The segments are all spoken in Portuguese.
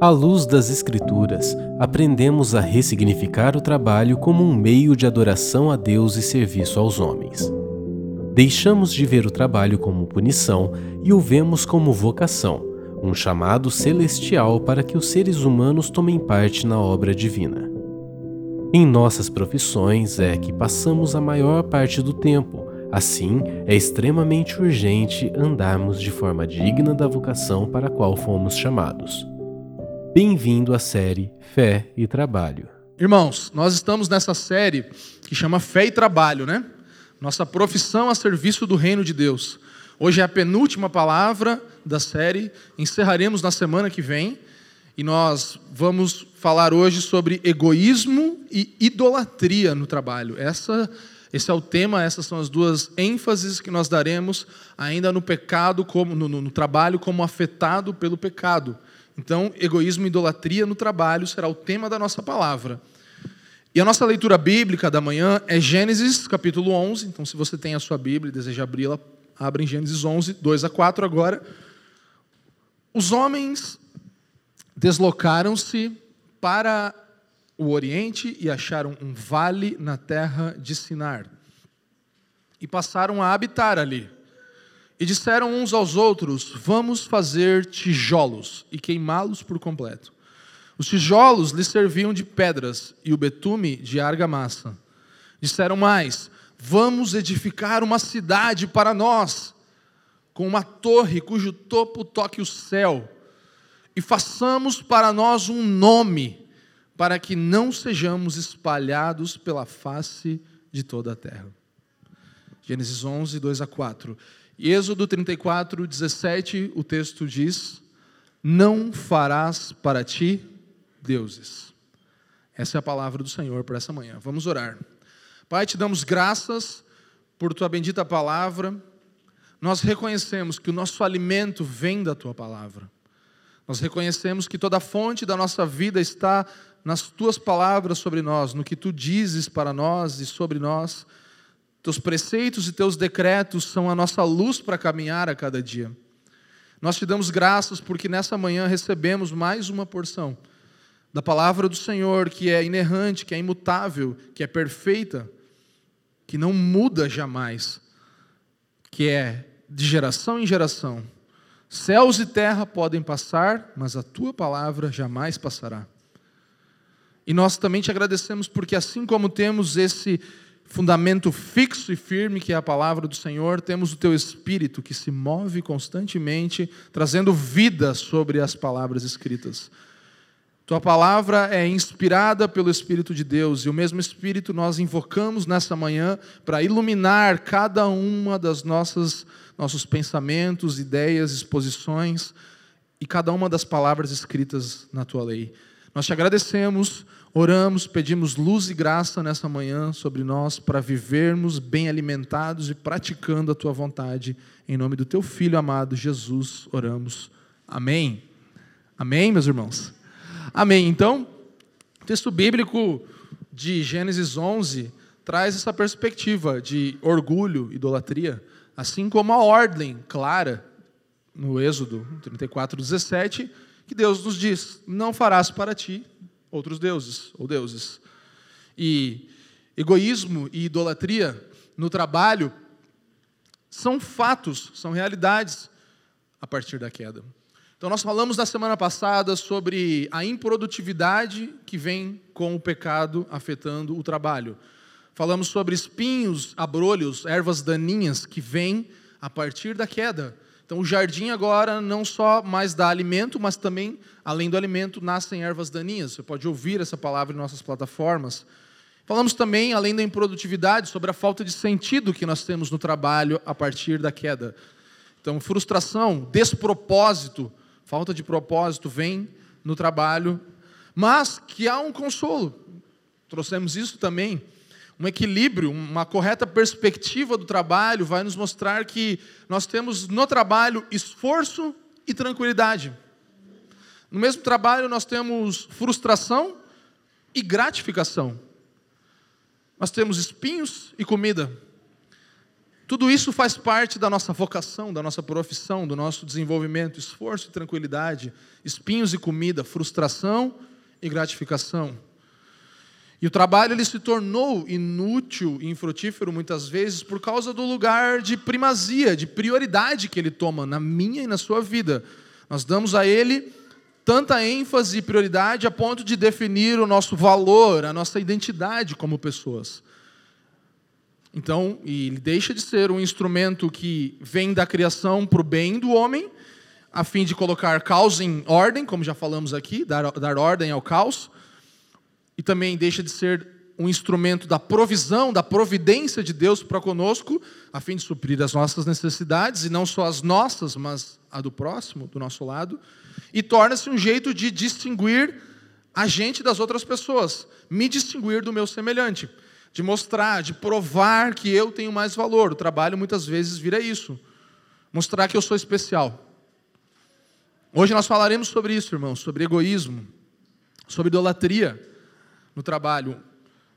À luz das Escrituras, aprendemos a ressignificar o trabalho como um meio de adoração a Deus e serviço aos homens. Deixamos de ver o trabalho como punição e o vemos como vocação, um chamado celestial para que os seres humanos tomem parte na obra divina. Em nossas profissões é que passamos a maior parte do tempo, assim é extremamente urgente andarmos de forma digna da vocação para a qual fomos chamados. Bem-vindo à série Fé e Trabalho. Irmãos, nós estamos nessa série que chama Fé e Trabalho, né? Nossa profissão a serviço do reino de Deus. Hoje é a penúltima palavra da série, encerraremos na semana que vem e nós vamos falar hoje sobre egoísmo e idolatria no trabalho. Essa, esse é o tema, essas são as duas ênfases que nós daremos ainda no pecado, como no, no, no trabalho, como afetado pelo pecado. Então, egoísmo e idolatria no trabalho será o tema da nossa palavra. E a nossa leitura bíblica da manhã é Gênesis capítulo 11. Então, se você tem a sua Bíblia e deseja abri-la, abra em Gênesis 11, 2 a 4 agora. Os homens deslocaram-se para o Oriente e acharam um vale na terra de Sinar. E passaram a habitar ali. E disseram uns aos outros: Vamos fazer tijolos e queimá-los por completo. Os tijolos lhes serviam de pedras e o betume de argamassa. Disseram mais: Vamos edificar uma cidade para nós, com uma torre cujo topo toque o céu, e façamos para nós um nome, para que não sejamos espalhados pela face de toda a terra. Gênesis 11, 2 a 4. E Êxodo 34, 17, o texto diz: Não farás para ti deuses. Essa é a palavra do Senhor para essa manhã. Vamos orar. Pai, te damos graças por tua bendita palavra. Nós reconhecemos que o nosso alimento vem da tua palavra. Nós reconhecemos que toda a fonte da nossa vida está nas tuas palavras sobre nós, no que tu dizes para nós e sobre nós. Teus preceitos e teus decretos são a nossa luz para caminhar a cada dia. Nós te damos graças porque nessa manhã recebemos mais uma porção da palavra do Senhor, que é inerrante, que é imutável, que é perfeita, que não muda jamais, que é de geração em geração. Céus e terra podem passar, mas a tua palavra jamais passará. E nós também te agradecemos porque, assim como temos esse fundamento fixo e firme que é a palavra do Senhor, temos o teu espírito que se move constantemente, trazendo vida sobre as palavras escritas. Tua palavra é inspirada pelo Espírito de Deus e o mesmo Espírito nós invocamos nessa manhã para iluminar cada uma das nossas nossos pensamentos, ideias, exposições e cada uma das palavras escritas na tua lei. Nós te agradecemos Oramos, pedimos luz e graça nessa manhã sobre nós para vivermos bem alimentados e praticando a tua vontade. Em nome do teu filho amado Jesus, oramos. Amém. Amém, meus irmãos. Amém. Então, o texto bíblico de Gênesis 11 traz essa perspectiva de orgulho, idolatria, assim como a ordem clara no Êxodo 34, 17, que Deus nos diz: Não farás para ti outros deuses ou deuses. E egoísmo e idolatria no trabalho são fatos, são realidades a partir da queda. Então, nós falamos na semana passada sobre a improdutividade que vem com o pecado afetando o trabalho. Falamos sobre espinhos, abrolhos, ervas daninhas que vêm a partir da queda. Então, o jardim agora não só mais dá alimento, mas também, além do alimento, nascem ervas daninhas. Você pode ouvir essa palavra em nossas plataformas. Falamos também, além da improdutividade, sobre a falta de sentido que nós temos no trabalho a partir da queda. Então, frustração, despropósito, falta de propósito vem no trabalho, mas que há um consolo. Trouxemos isso também um equilíbrio, uma correta perspectiva do trabalho vai nos mostrar que nós temos no trabalho esforço e tranquilidade. No mesmo trabalho nós temos frustração e gratificação. Nós temos espinhos e comida. Tudo isso faz parte da nossa vocação, da nossa profissão, do nosso desenvolvimento, esforço e tranquilidade, espinhos e comida, frustração e gratificação. E o trabalho ele se tornou inútil e infrutífero muitas vezes por causa do lugar de primazia, de prioridade que ele toma na minha e na sua vida. Nós damos a ele tanta ênfase e prioridade a ponto de definir o nosso valor, a nossa identidade como pessoas. Então, ele deixa de ser um instrumento que vem da criação para o bem do homem, a fim de colocar caos em ordem, como já falamos aqui, dar, dar ordem ao caos e também deixa de ser um instrumento da provisão, da providência de Deus para conosco, a fim de suprir as nossas necessidades, e não só as nossas, mas a do próximo, do nosso lado, e torna-se um jeito de distinguir a gente das outras pessoas, me distinguir do meu semelhante, de mostrar, de provar que eu tenho mais valor. O trabalho muitas vezes vira isso, mostrar que eu sou especial. Hoje nós falaremos sobre isso, irmãos, sobre egoísmo, sobre idolatria no trabalho.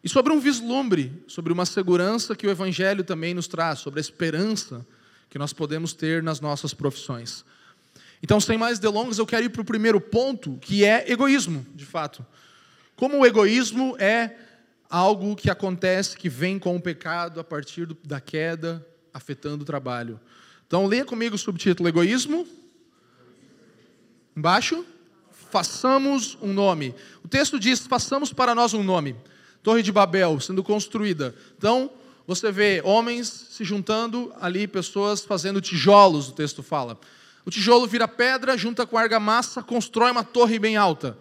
E sobre um vislumbre, sobre uma segurança que o Evangelho também nos traz, sobre a esperança que nós podemos ter nas nossas profissões. Então, sem mais delongas, eu quero ir para o primeiro ponto, que é egoísmo, de fato. Como o egoísmo é algo que acontece, que vem com o pecado a partir da queda, afetando o trabalho. Então, leia comigo o subtítulo: Egoísmo. Embaixo façamos um nome. O texto diz: façamos para nós um nome. Torre de Babel sendo construída. Então, você vê homens se juntando ali, pessoas fazendo tijolos, o texto fala. O tijolo vira pedra, junta com argamassa, constrói uma torre bem alta.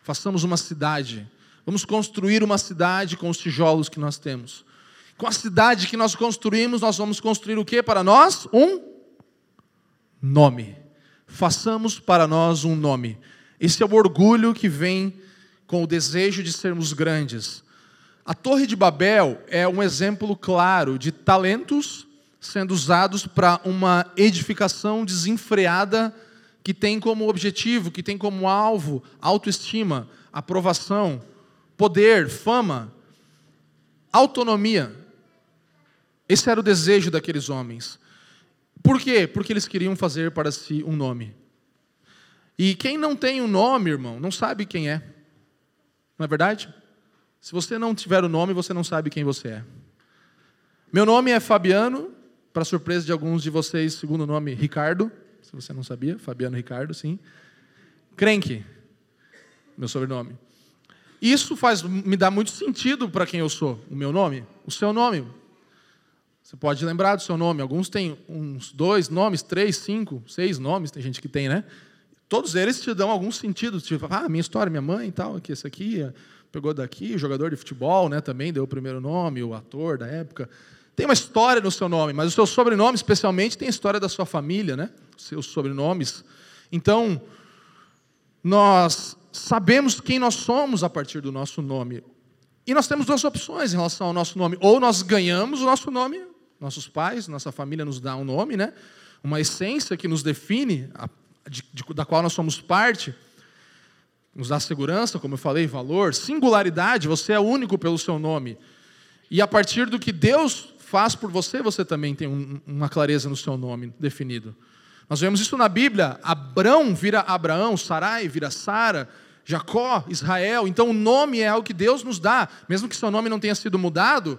Façamos uma cidade. Vamos construir uma cidade com os tijolos que nós temos. Com a cidade que nós construímos, nós vamos construir o que para nós? Um nome. Façamos para nós um nome. Esse é o orgulho que vem com o desejo de sermos grandes. A Torre de Babel é um exemplo claro de talentos sendo usados para uma edificação desenfreada que tem como objetivo, que tem como alvo autoestima, aprovação, poder, fama, autonomia. Esse era o desejo daqueles homens. Por quê? Porque eles queriam fazer para si um nome. E quem não tem o um nome, irmão, não sabe quem é. Não é verdade? Se você não tiver o nome, você não sabe quem você é. Meu nome é Fabiano, para surpresa de alguns de vocês, segundo nome Ricardo, se você não sabia, Fabiano Ricardo, sim. Crenque, meu sobrenome. Isso faz me dá muito sentido para quem eu sou, o meu nome, o seu nome. Você pode lembrar do seu nome. Alguns têm uns dois nomes, três, cinco, seis nomes, tem gente que tem, né? Todos eles te dão algum sentido. Tipo, ah, minha história, minha mãe e tal, que esse aqui pegou daqui, jogador de futebol, né, também deu o primeiro nome, o ator da época. Tem uma história no seu nome, mas o seu sobrenome, especialmente, tem a história da sua família, né? Seus sobrenomes. Então, nós sabemos quem nós somos a partir do nosso nome. E nós temos duas opções em relação ao nosso nome. Ou nós ganhamos o nosso nome, nossos pais, nossa família nos dá um nome, né? Uma essência que nos define, de, de, da qual nós somos parte, nos dá segurança, como eu falei, valor, singularidade, você é único pelo seu nome. E a partir do que Deus faz por você, você também tem um, uma clareza no seu nome definido. Nós vemos isso na Bíblia. Abrão vira Abraão, Sarai vira Sara, Jacó, Israel. Então o nome é algo que Deus nos dá, mesmo que seu nome não tenha sido mudado,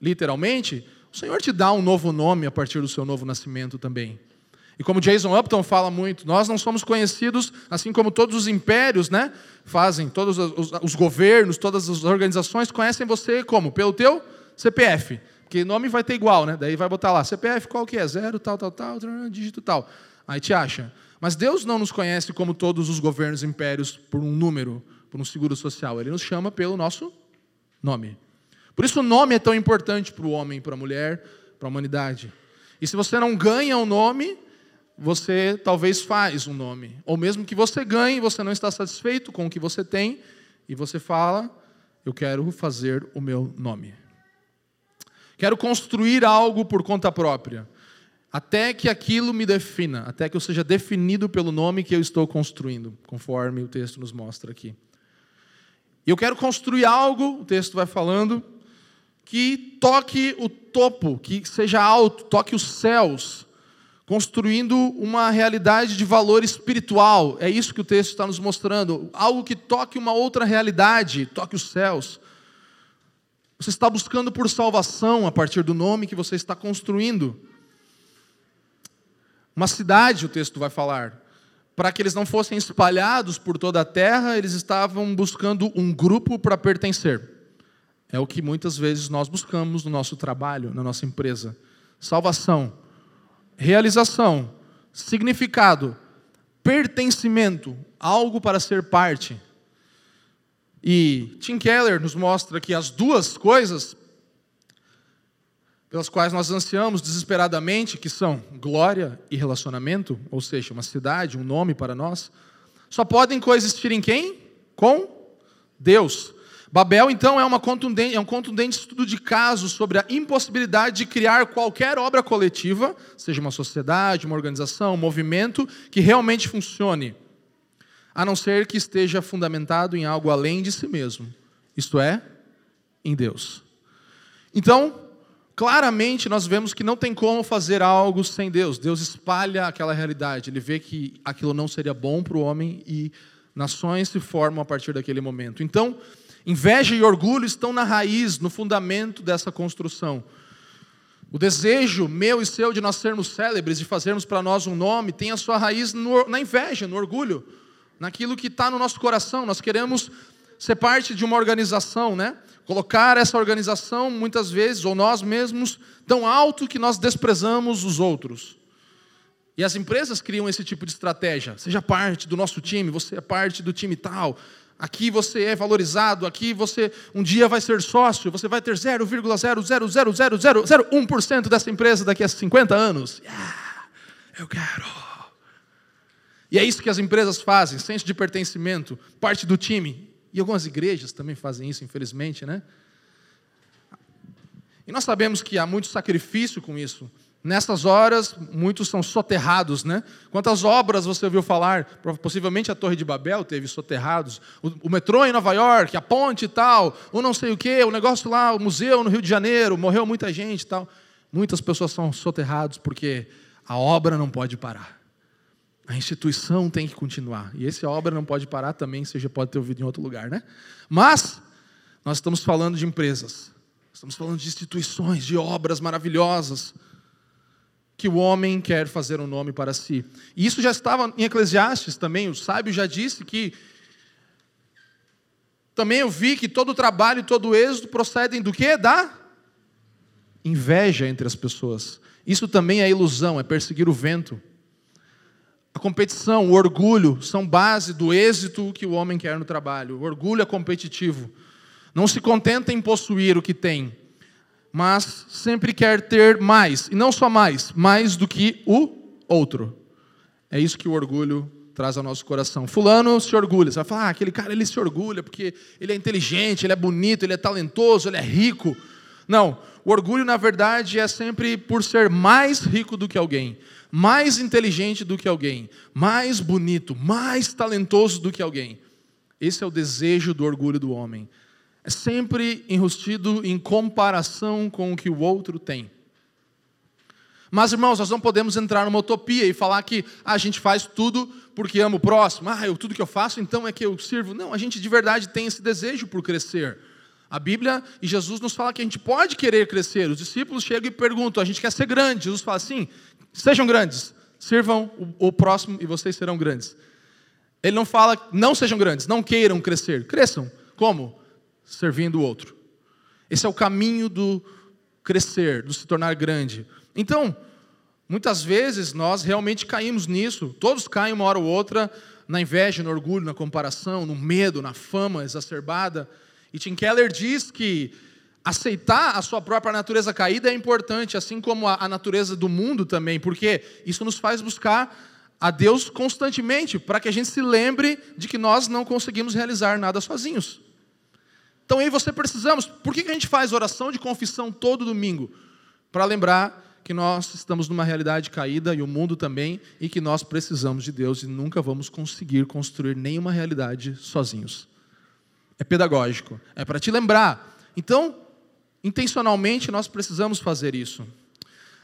literalmente, o Senhor te dá um novo nome a partir do seu novo nascimento também. E como Jason Upton fala muito, nós não somos conhecidos, assim como todos os impérios né, fazem, todos os, os governos, todas as organizações conhecem você como? Pelo teu CPF. Porque nome vai ter igual, né? Daí vai botar lá, CPF qual que é? Zero, tal, tal, tal, dígito tal. Aí te acha. Mas Deus não nos conhece como todos os governos impérios por um número, por um seguro social. Ele nos chama pelo nosso nome. Por isso o nome é tão importante para o homem, para a mulher, para a humanidade. E se você não ganha o nome, você talvez faz um nome. Ou mesmo que você ganhe, você não está satisfeito com o que você tem, e você fala: Eu quero fazer o meu nome. Quero construir algo por conta própria. Até que aquilo me defina, até que eu seja definido pelo nome que eu estou construindo, conforme o texto nos mostra aqui. Eu quero construir algo, o texto vai falando, que toque o topo, que seja alto, toque os céus, construindo uma realidade de valor espiritual. É isso que o texto está nos mostrando. Algo que toque uma outra realidade, toque os céus. Você está buscando por salvação a partir do nome que você está construindo. Uma cidade, o texto vai falar. Para que eles não fossem espalhados por toda a terra, eles estavam buscando um grupo para pertencer. É o que muitas vezes nós buscamos no nosso trabalho, na nossa empresa. Salvação, realização, significado, pertencimento, algo para ser parte. E Tim Keller nos mostra que as duas coisas pelas quais nós ansiamos desesperadamente, que são glória e relacionamento, ou seja, uma cidade, um nome para nós, só podem coexistir em quem? Com Deus. Babel, então, é, é um contundente estudo de casos sobre a impossibilidade de criar qualquer obra coletiva, seja uma sociedade, uma organização, um movimento, que realmente funcione, a não ser que esteja fundamentado em algo além de si mesmo, isto é, em Deus. Então, claramente nós vemos que não tem como fazer algo sem Deus. Deus espalha aquela realidade. Ele vê que aquilo não seria bom para o homem e nações se formam a partir daquele momento. Então, inveja e orgulho estão na raiz, no fundamento dessa construção. O desejo meu e seu de nós sermos célebres, de fazermos para nós um nome, tem a sua raiz no, na inveja, no orgulho, naquilo que está no nosso coração. Nós queremos ser parte de uma organização, né? Colocar essa organização, muitas vezes, ou nós mesmos, tão alto que nós desprezamos os outros. E as empresas criam esse tipo de estratégia. Seja parte do nosso time, você é parte do time tal. Aqui você é valorizado, aqui você um dia vai ser sócio, você vai ter 0,0000001% dessa empresa daqui a 50 anos. Yeah, eu quero. E é isso que as empresas fazem, senso de pertencimento, parte do time. E algumas igrejas também fazem isso, infelizmente, né? E nós sabemos que há muito sacrifício com isso. Nessas horas, muitos são soterrados, né? Quantas obras você ouviu falar? Possivelmente a Torre de Babel teve soterrados. O, o metrô em Nova York, a ponte e tal, ou não sei o quê, o negócio lá, o museu no Rio de Janeiro, morreu muita gente e tal. Muitas pessoas são soterrados porque a obra não pode parar. A instituição tem que continuar. E essa obra não pode parar também, seja pode ter ouvido em outro lugar, né? Mas nós estamos falando de empresas. Estamos falando de instituições, de obras maravilhosas que o homem quer fazer um nome para si. E isso já estava em Eclesiastes também, o sábio já disse que também eu vi que todo trabalho e todo êxito procedem do que? Da inveja entre as pessoas. Isso também é ilusão, é perseguir o vento. A competição, o orgulho são base do êxito que o homem quer no trabalho. O orgulho é competitivo. Não se contenta em possuir o que tem, mas sempre quer ter mais. E não só mais, mais do que o outro. É isso que o orgulho traz ao nosso coração. Fulano se orgulha. Você vai falar, ah, aquele cara ele se orgulha porque ele é inteligente, ele é bonito, ele é talentoso, ele é rico. Não, o orgulho, na verdade, é sempre por ser mais rico do que alguém mais inteligente do que alguém, mais bonito, mais talentoso do que alguém. Esse é o desejo do orgulho do homem. É sempre enrustido em comparação com o que o outro tem. Mas, irmãos, nós não podemos entrar numa utopia e falar que ah, a gente faz tudo porque ama o próximo. Ah, eu, tudo que eu faço, então é que eu sirvo. Não, a gente de verdade tem esse desejo por crescer. A Bíblia e Jesus nos fala que a gente pode querer crescer. Os discípulos chegam e perguntam: a gente quer ser grande. Jesus fala assim: Sejam grandes, sirvam o próximo e vocês serão grandes. Ele não fala, não sejam grandes, não queiram crescer. Cresçam. Como? Servindo o outro. Esse é o caminho do crescer, do se tornar grande. Então, muitas vezes nós realmente caímos nisso. Todos caem uma hora ou outra na inveja, no orgulho, na comparação, no medo, na fama exacerbada. E Tim Keller diz que aceitar a sua própria natureza caída é importante, assim como a, natureza do mundo também, porque isso nos faz buscar a Deus constantemente, para que a gente se lembre de que nós não conseguimos realizar nada sozinhos. Então, aí você precisamos. Por que a gente faz oração de confissão todo domingo? Para lembrar que nós estamos numa realidade caída e o mundo também, e que nós precisamos de Deus e nunca vamos conseguir construir nenhuma realidade sozinhos. É pedagógico, é para te lembrar. Então, intencionalmente nós precisamos fazer isso.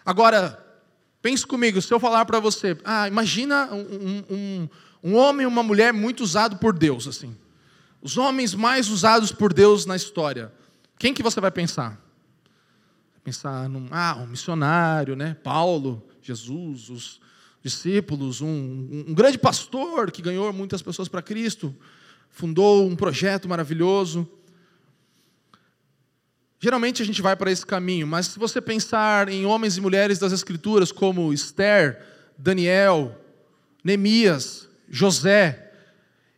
Agora, pense comigo, se eu falar para você, ah, imagina um, um, um homem e uma mulher muito usado por Deus, assim. Os homens mais usados por Deus na história. Quem que você vai pensar? Pensar num, ah, um missionário, né? Paulo, Jesus, os discípulos, um, um grande pastor que ganhou muitas pessoas para Cristo, fundou um projeto maravilhoso. Geralmente a gente vai para esse caminho, mas se você pensar em homens e mulheres das Escrituras como Esther, Daniel, Neemias, José,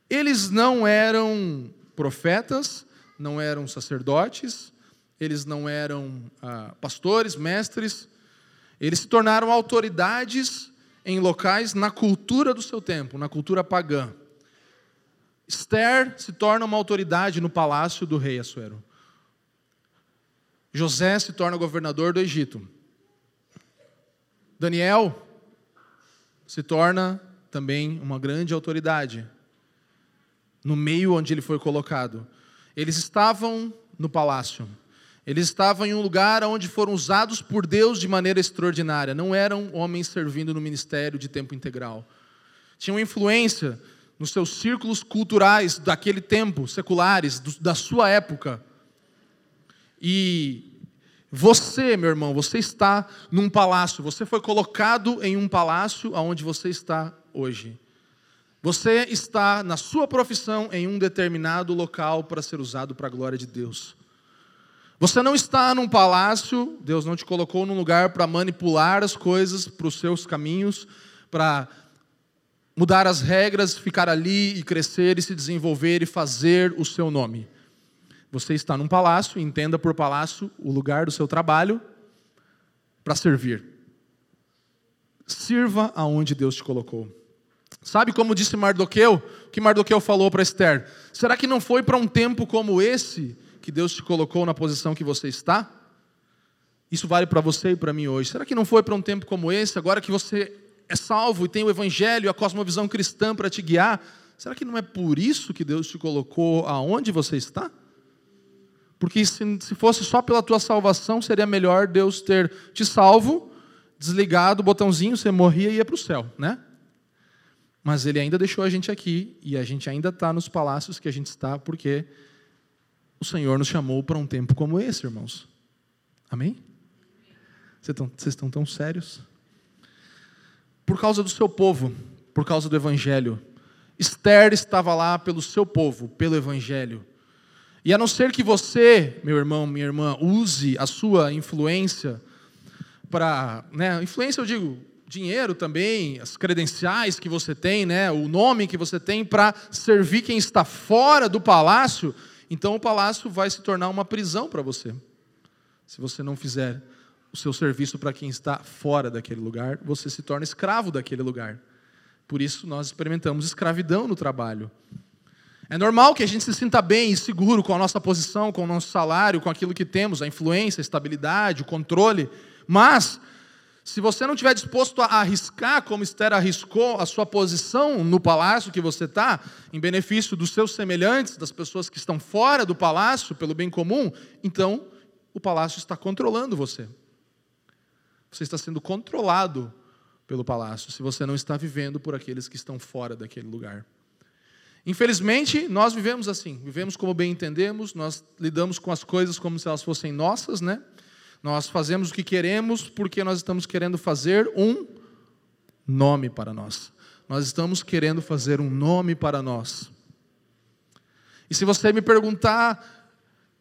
eles não eram profetas, não eram sacerdotes, eles não eram ah, pastores, mestres, eles se tornaram autoridades em locais na cultura do seu tempo, na cultura pagã. Esther se torna uma autoridade no palácio do rei Assuero. José se torna governador do Egito. Daniel se torna também uma grande autoridade no meio onde ele foi colocado. Eles estavam no palácio. Eles estavam em um lugar onde foram usados por Deus de maneira extraordinária. Não eram homens servindo no ministério de tempo integral. Tinham influência nos seus círculos culturais daquele tempo, seculares, da sua época. E você, meu irmão, você está num palácio, você foi colocado em um palácio aonde você está hoje. Você está na sua profissão em um determinado local para ser usado para a glória de Deus. Você não está num palácio, Deus não te colocou num lugar para manipular as coisas para os seus caminhos, para mudar as regras, ficar ali e crescer e se desenvolver e fazer o seu nome. Você está num palácio, entenda por palácio o lugar do seu trabalho para servir. Sirva aonde Deus te colocou. Sabe como disse Mardoqueu? Que Mardoqueu falou para Esther? Será que não foi para um tempo como esse que Deus te colocou na posição que você está? Isso vale para você e para mim hoje. Será que não foi para um tempo como esse, agora que você é salvo e tem o Evangelho, a cosmovisão cristã para te guiar? Será que não é por isso que Deus te colocou aonde você está? Porque se, se fosse só pela tua salvação, seria melhor Deus ter te salvo, desligado o botãozinho, você morria e ia para o céu, né? Mas ele ainda deixou a gente aqui e a gente ainda está nos palácios que a gente está porque o Senhor nos chamou para um tempo como esse, irmãos. Amém? Vocês estão tão sérios? Por causa do seu povo, por causa do Evangelho. Esther estava lá pelo seu povo, pelo Evangelho. E a não ser que você, meu irmão, minha irmã, use a sua influência para. Né, influência, eu digo, dinheiro também, as credenciais que você tem, né, o nome que você tem para servir quem está fora do palácio, então o palácio vai se tornar uma prisão para você. Se você não fizer o seu serviço para quem está fora daquele lugar, você se torna escravo daquele lugar. Por isso nós experimentamos escravidão no trabalho. É normal que a gente se sinta bem e seguro com a nossa posição, com o nosso salário, com aquilo que temos, a influência, a estabilidade, o controle, mas se você não estiver disposto a arriscar, como Esther arriscou, a sua posição no palácio que você está, em benefício dos seus semelhantes, das pessoas que estão fora do palácio, pelo bem comum, então o palácio está controlando você. Você está sendo controlado pelo palácio, se você não está vivendo por aqueles que estão fora daquele lugar. Infelizmente, nós vivemos assim, vivemos como bem entendemos, nós lidamos com as coisas como se elas fossem nossas, né? Nós fazemos o que queremos porque nós estamos querendo fazer um nome para nós. Nós estamos querendo fazer um nome para nós. E se você me perguntar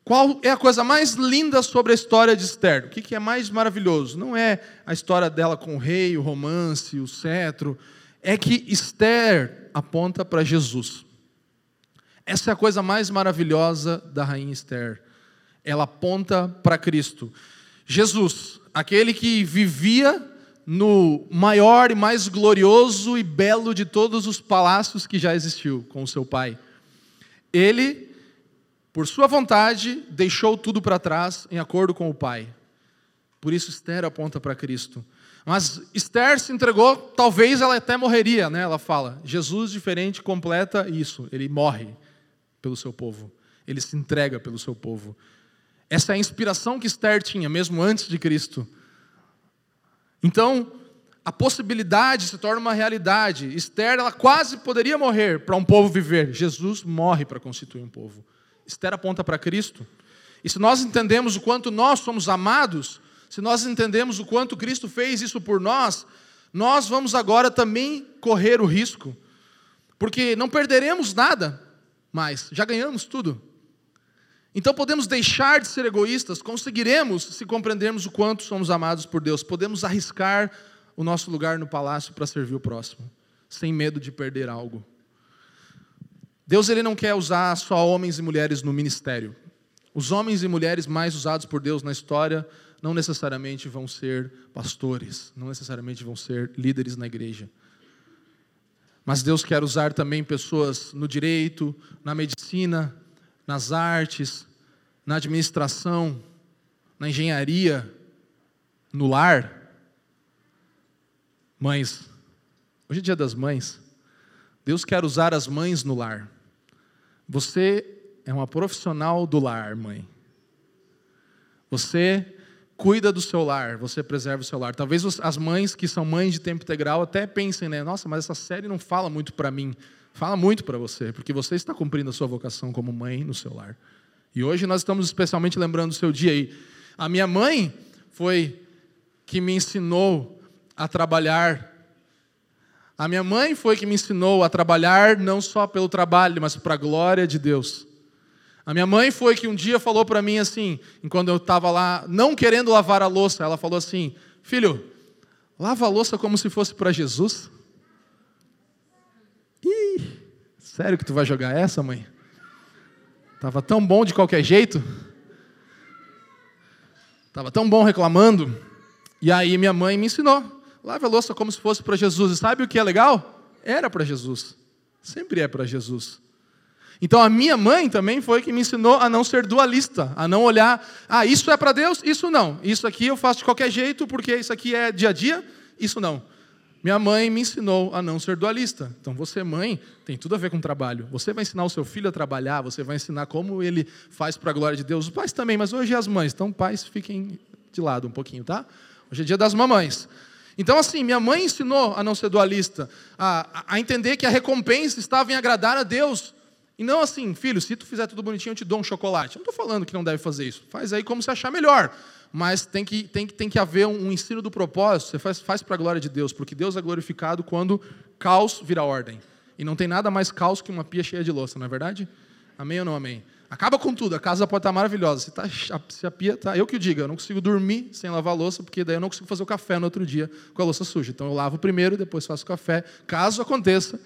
qual é a coisa mais linda sobre a história de Esther, o que é mais maravilhoso? Não é a história dela com o rei, o romance, o cetro, é que Esther aponta para Jesus. Essa é a coisa mais maravilhosa da rainha Esther. Ela aponta para Cristo. Jesus, aquele que vivia no maior e mais glorioso e belo de todos os palácios que já existiu com o seu pai. Ele, por sua vontade, deixou tudo para trás em acordo com o pai. Por isso Esther aponta para Cristo. Mas Esther se entregou, talvez ela até morreria, né? Ela fala. Jesus diferente completa isso, ele morre pelo seu povo. Ele se entrega pelo seu povo. Essa é a inspiração que Esther tinha, mesmo antes de Cristo. Então, a possibilidade se torna uma realidade. Esther, ela quase poderia morrer para um povo viver. Jesus morre para constituir um povo. Esther aponta para Cristo. E se nós entendemos o quanto nós somos amados, se nós entendemos o quanto Cristo fez isso por nós, nós vamos agora também correr o risco, porque não perderemos nada mais, já ganhamos tudo. Então podemos deixar de ser egoístas, conseguiremos se compreendermos o quanto somos amados por Deus, podemos arriscar o nosso lugar no palácio para servir o próximo, sem medo de perder algo. Deus ele não quer usar só homens e mulheres no ministério. Os homens e mulheres mais usados por Deus na história não necessariamente vão ser pastores, não necessariamente vão ser líderes na igreja. Mas Deus quer usar também pessoas no direito, na medicina, nas artes, na administração, na engenharia, no lar. Mães, hoje é dia das mães. Deus quer usar as mães no lar. Você é uma profissional do lar, mãe. Você cuida do seu lar, você preserva o seu lar. Talvez as mães que são mães de tempo integral até pensem, né? Nossa, mas essa série não fala muito para mim. Fala muito para você, porque você está cumprindo a sua vocação como mãe no seu lar. E hoje nós estamos especialmente lembrando do seu dia aí. A minha mãe foi que me ensinou a trabalhar. A minha mãe foi que me ensinou a trabalhar não só pelo trabalho, mas para a glória de Deus. A minha mãe foi que um dia falou para mim assim, enquanto eu estava lá, não querendo lavar a louça, ela falou assim: Filho, lava a louça como se fosse para Jesus. Ih, sério que tu vai jogar essa, mãe? Tava tão bom de qualquer jeito. Tava tão bom reclamando. E aí minha mãe me ensinou: lave a louça como se fosse para Jesus. E sabe o que é legal? Era para Jesus. Sempre é para Jesus. Então a minha mãe também foi que me ensinou a não ser dualista, a não olhar, ah, isso é para Deus, isso não. Isso aqui eu faço de qualquer jeito porque isso aqui é dia a dia, isso não. Minha mãe me ensinou a não ser dualista. Então você, mãe, tem tudo a ver com trabalho. Você vai ensinar o seu filho a trabalhar, você vai ensinar como ele faz para a glória de Deus. Os pais também, mas hoje é as mães. Então pais fiquem de lado um pouquinho, tá? Hoje é dia das mamães. Então, assim, minha mãe ensinou a não ser dualista, a, a entender que a recompensa estava em agradar a Deus e não assim, filho, se tu fizer tudo bonitinho, eu te dou um chocolate. Eu não estou falando que não deve fazer isso. Faz aí como você achar melhor. Mas tem que, tem, tem que haver um, um ensino do propósito. Você faz, faz para a glória de Deus, porque Deus é glorificado quando caos vira ordem. E não tem nada mais caos que uma pia cheia de louça, não é verdade? Amém ou não amém? Acaba com tudo, a casa pode estar maravilhosa. Se, tá, se a pia está. Eu que o diga, eu não consigo dormir sem lavar a louça, porque daí eu não consigo fazer o café no outro dia com a louça suja. Então eu lavo primeiro, depois faço o café. Caso aconteça,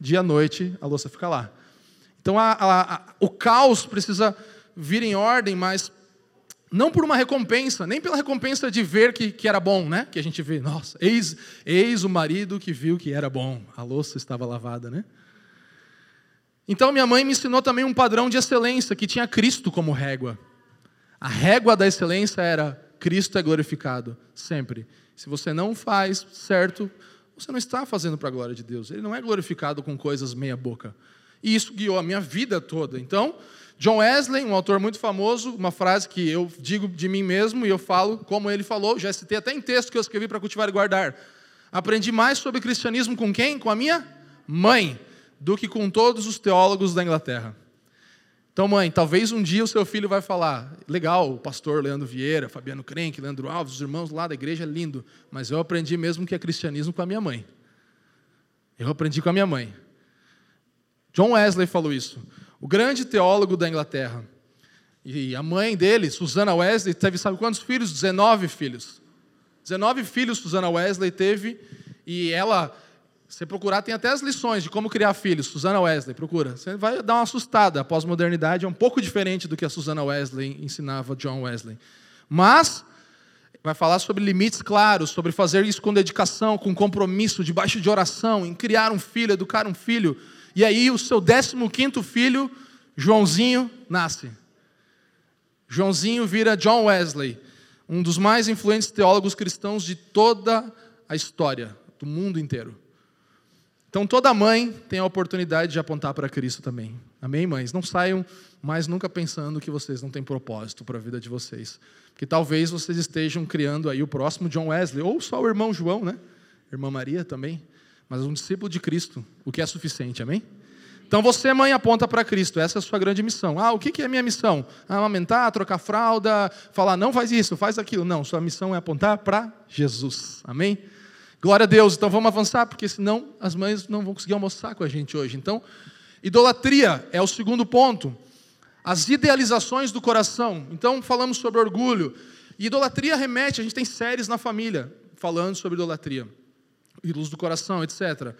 dia à noite, a louça fica lá. Então a, a, a, o caos precisa vir em ordem, mas não por uma recompensa, nem pela recompensa de ver que, que era bom, né? Que a gente vê, nossa, eis, eis o marido que viu que era bom, a louça estava lavada, né? Então minha mãe me ensinou também um padrão de excelência que tinha Cristo como régua. A régua da excelência era Cristo é glorificado, sempre. Se você não faz certo, você não está fazendo para a glória de Deus. Ele não é glorificado com coisas meia boca. E isso guiou a minha vida toda. Então, John Wesley, um autor muito famoso, uma frase que eu digo de mim mesmo e eu falo como ele falou, já citei até em texto que eu escrevi para cultivar e guardar. Aprendi mais sobre cristianismo com quem? Com a minha mãe, do que com todos os teólogos da Inglaterra. Então, mãe, talvez um dia o seu filho vai falar: legal, o pastor Leandro Vieira, Fabiano Crenque, Leandro Alves, os irmãos lá da igreja, lindo, mas eu aprendi mesmo que é cristianismo com a minha mãe. Eu aprendi com a minha mãe. John Wesley falou isso, o grande teólogo da Inglaterra. E a mãe dele, Susana Wesley, teve, sabe quantos filhos? 19 filhos. 19 filhos Susana Wesley teve, e ela, você procurar, tem até as lições de como criar filhos. Susana Wesley, procura. Você vai dar uma assustada. A pós-modernidade é um pouco diferente do que a Susana Wesley ensinava John Wesley. Mas vai falar sobre limites claros, sobre fazer isso com dedicação, com compromisso, debaixo de oração, em criar um filho, educar um filho e aí o seu 15 filho, Joãozinho, nasce. Joãozinho vira John Wesley, um dos mais influentes teólogos cristãos de toda a história, do mundo inteiro. Então toda mãe tem a oportunidade de apontar para Cristo também. Amém, mães? Não saiam mais nunca pensando que vocês não têm propósito para a vida de vocês. Que talvez vocês estejam criando aí o próximo John Wesley, ou só o irmão João, né? Irmã Maria também. Mas um discípulo de Cristo, o que é suficiente, amém? Então você, mãe, aponta para Cristo, essa é a sua grande missão. Ah, o que é minha missão? Amamentar, trocar fralda, falar, não faz isso, faz aquilo. Não, sua missão é apontar para Jesus, amém? Glória a Deus, então vamos avançar, porque senão as mães não vão conseguir almoçar com a gente hoje. Então, idolatria é o segundo ponto. As idealizações do coração. Então, falamos sobre orgulho. idolatria remete, a gente tem séries na família falando sobre idolatria. Ídolos do coração, etc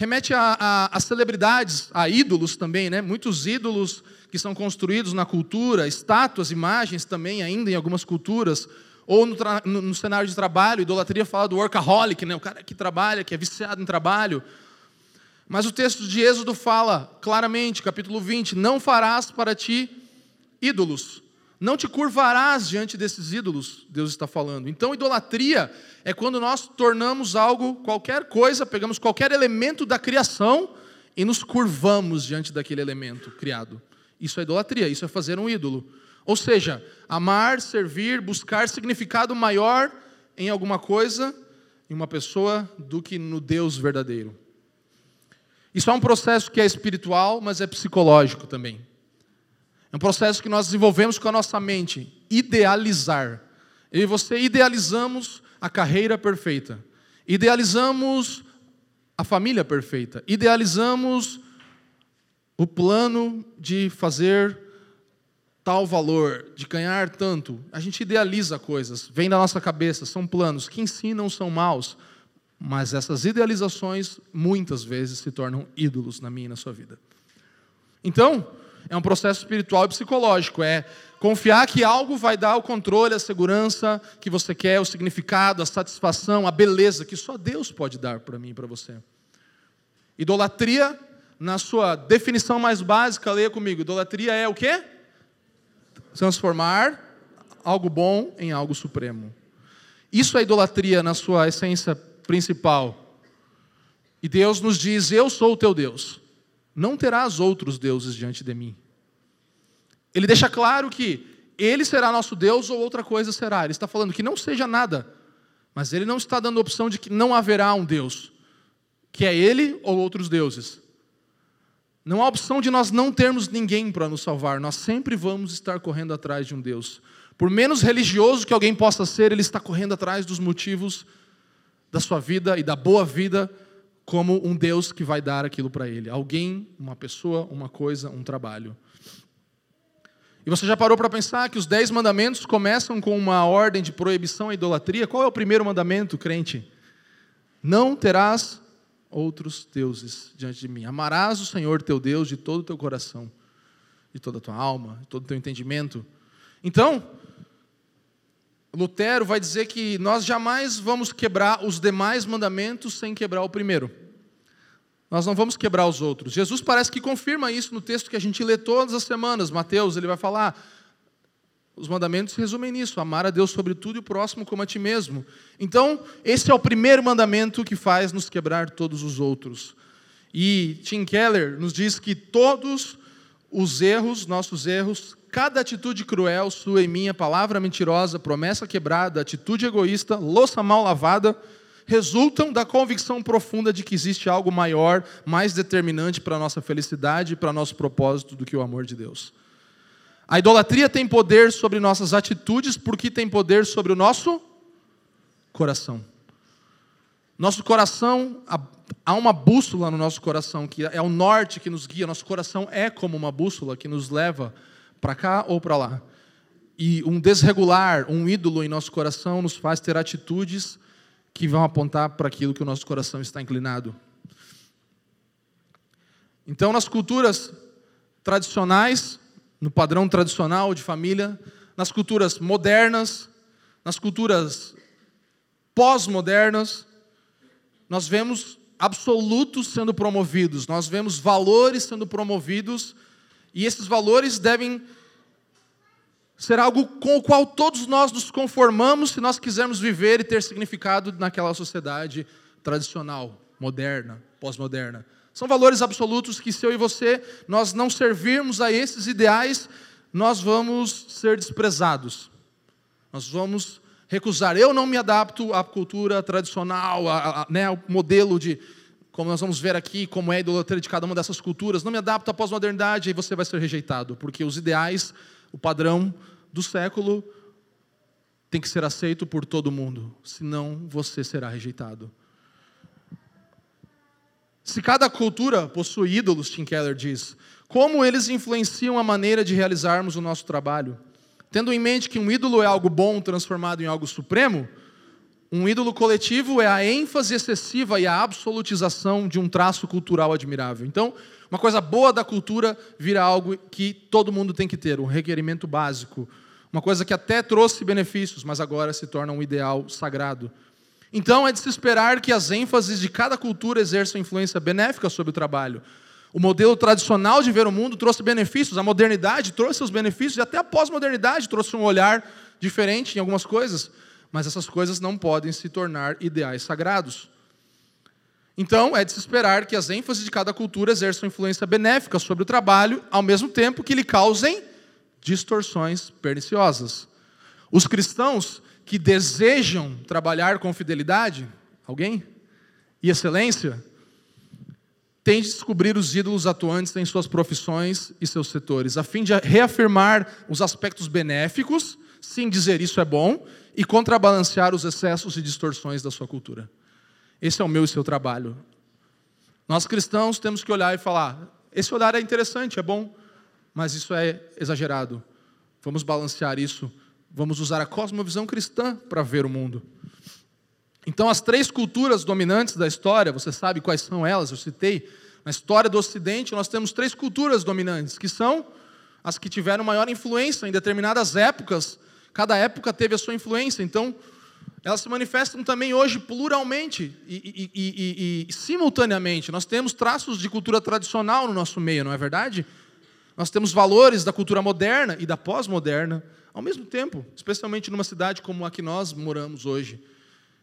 remete a, a, a, celebridades, a ídolos também, né? Muitos ídolos que são construídos na cultura, estátuas, imagens também, ainda em algumas culturas, ou no, no, no cenário de trabalho, idolatria fala do workaholic, né? O cara que trabalha, que é viciado em trabalho. Mas o texto de Êxodo fala claramente, capítulo 20: Não farás para ti ídolos, não te curvarás diante desses ídolos, Deus está falando. Então, idolatria é quando nós tornamos algo, qualquer coisa, pegamos qualquer elemento da criação e nos curvamos diante daquele elemento criado. Isso é idolatria, isso é fazer um ídolo. Ou seja, amar, servir, buscar significado maior em alguma coisa, em uma pessoa, do que no Deus verdadeiro. Isso é um processo que é espiritual, mas é psicológico também. É um processo que nós desenvolvemos com a nossa mente, idealizar. Eu e você idealizamos a carreira perfeita, idealizamos a família perfeita, idealizamos o plano de fazer tal valor, de ganhar tanto. A gente idealiza coisas, vem da nossa cabeça, são planos que em si não são maus, mas essas idealizações muitas vezes se tornam ídolos na minha e na sua vida. Então, é um processo espiritual e psicológico. É confiar que algo vai dar o controle, a segurança que você quer, o significado, a satisfação, a beleza que só Deus pode dar para mim e para você. Idolatria, na sua definição mais básica, leia comigo. Idolatria é o quê? Transformar algo bom em algo supremo. Isso é idolatria na sua essência principal. E Deus nos diz: Eu sou o teu Deus. Não terás outros deuses diante de mim. Ele deixa claro que ele será nosso Deus ou outra coisa será. Ele está falando que não seja nada, mas ele não está dando opção de que não haverá um Deus, que é ele ou outros deuses. Não há opção de nós não termos ninguém para nos salvar, nós sempre vamos estar correndo atrás de um Deus. Por menos religioso que alguém possa ser, ele está correndo atrás dos motivos da sua vida e da boa vida como um Deus que vai dar aquilo para ele. Alguém, uma pessoa, uma coisa, um trabalho. E você já parou para pensar que os dez mandamentos começam com uma ordem de proibição à idolatria? Qual é o primeiro mandamento, crente? Não terás outros deuses diante de mim. Amarás o Senhor teu Deus de todo o teu coração, de toda a tua alma, de todo o teu entendimento. Então, Lutero vai dizer que nós jamais vamos quebrar os demais mandamentos sem quebrar o primeiro. Nós não vamos quebrar os outros. Jesus parece que confirma isso no texto que a gente lê todas as semanas. Mateus, ele vai falar: os mandamentos resumem nisso: amar a Deus sobre tudo e o próximo como a ti mesmo. Então, esse é o primeiro mandamento que faz nos quebrar todos os outros. E Tim Keller nos diz que todos os erros, nossos erros, cada atitude cruel, sua e minha, palavra mentirosa, promessa quebrada, atitude egoísta, louça mal lavada, resultam da convicção profunda de que existe algo maior, mais determinante para a nossa felicidade e para nosso propósito do que o amor de Deus. A idolatria tem poder sobre nossas atitudes porque tem poder sobre o nosso coração. Nosso coração, há uma bússola no nosso coração, que é o norte que nos guia. Nosso coração é como uma bússola que nos leva para cá ou para lá. E um desregular, um ídolo em nosso coração nos faz ter atitudes que vão apontar para aquilo que o nosso coração está inclinado. Então, nas culturas tradicionais, no padrão tradicional de família, nas culturas modernas, nas culturas pós-modernas, nós vemos absolutos sendo promovidos, nós vemos valores sendo promovidos e esses valores devem ser algo com o qual todos nós nos conformamos se nós quisermos viver e ter significado naquela sociedade tradicional, moderna, pós-moderna. São valores absolutos que se eu e você nós não servirmos a esses ideais, nós vamos ser desprezados. Nós vamos recusar. Eu não me adapto à cultura tradicional, né, ao modelo de como nós vamos ver aqui, como é a idolatria de cada uma dessas culturas, não me adapto à pós-modernidade, aí você vai ser rejeitado, porque os ideais, o padrão do século tem que ser aceito por todo mundo, senão você será rejeitado. Se cada cultura possui ídolos, Tim Keller diz, como eles influenciam a maneira de realizarmos o nosso trabalho? Tendo em mente que um ídolo é algo bom transformado em algo supremo, um ídolo coletivo é a ênfase excessiva e a absolutização de um traço cultural admirável. Então, uma coisa boa da cultura vira algo que todo mundo tem que ter, um requerimento básico, uma coisa que até trouxe benefícios, mas agora se torna um ideal sagrado. Então é de se esperar que as ênfases de cada cultura exerçam influência benéfica sobre o trabalho. O modelo tradicional de ver o mundo trouxe benefícios, a modernidade trouxe seus benefícios, e até a pós-modernidade trouxe um olhar diferente em algumas coisas, mas essas coisas não podem se tornar ideais sagrados. Então, é de se esperar que as ênfases de cada cultura exerçam influência benéfica sobre o trabalho, ao mesmo tempo que lhe causem distorções perniciosas. Os cristãos que desejam trabalhar com fidelidade, alguém? E excelência, têm de descobrir os ídolos atuantes em suas profissões e seus setores, a fim de reafirmar os aspectos benéficos, sim dizer isso é bom, e contrabalancear os excessos e distorções da sua cultura. Esse é o meu e seu trabalho. Nós cristãos temos que olhar e falar: esse olhar é interessante, é bom, mas isso é exagerado. Vamos balancear isso. Vamos usar a cosmovisão cristã para ver o mundo. Então, as três culturas dominantes da história, você sabe quais são elas, eu citei. Na história do Ocidente, nós temos três culturas dominantes, que são as que tiveram maior influência em determinadas épocas. Cada época teve a sua influência, então elas se manifestam também hoje pluralmente e, e, e, e, simultaneamente. Nós temos traços de cultura tradicional no nosso meio, não é verdade? Nós temos valores da cultura moderna e da pós-moderna ao mesmo tempo, especialmente numa cidade como a que nós moramos hoje.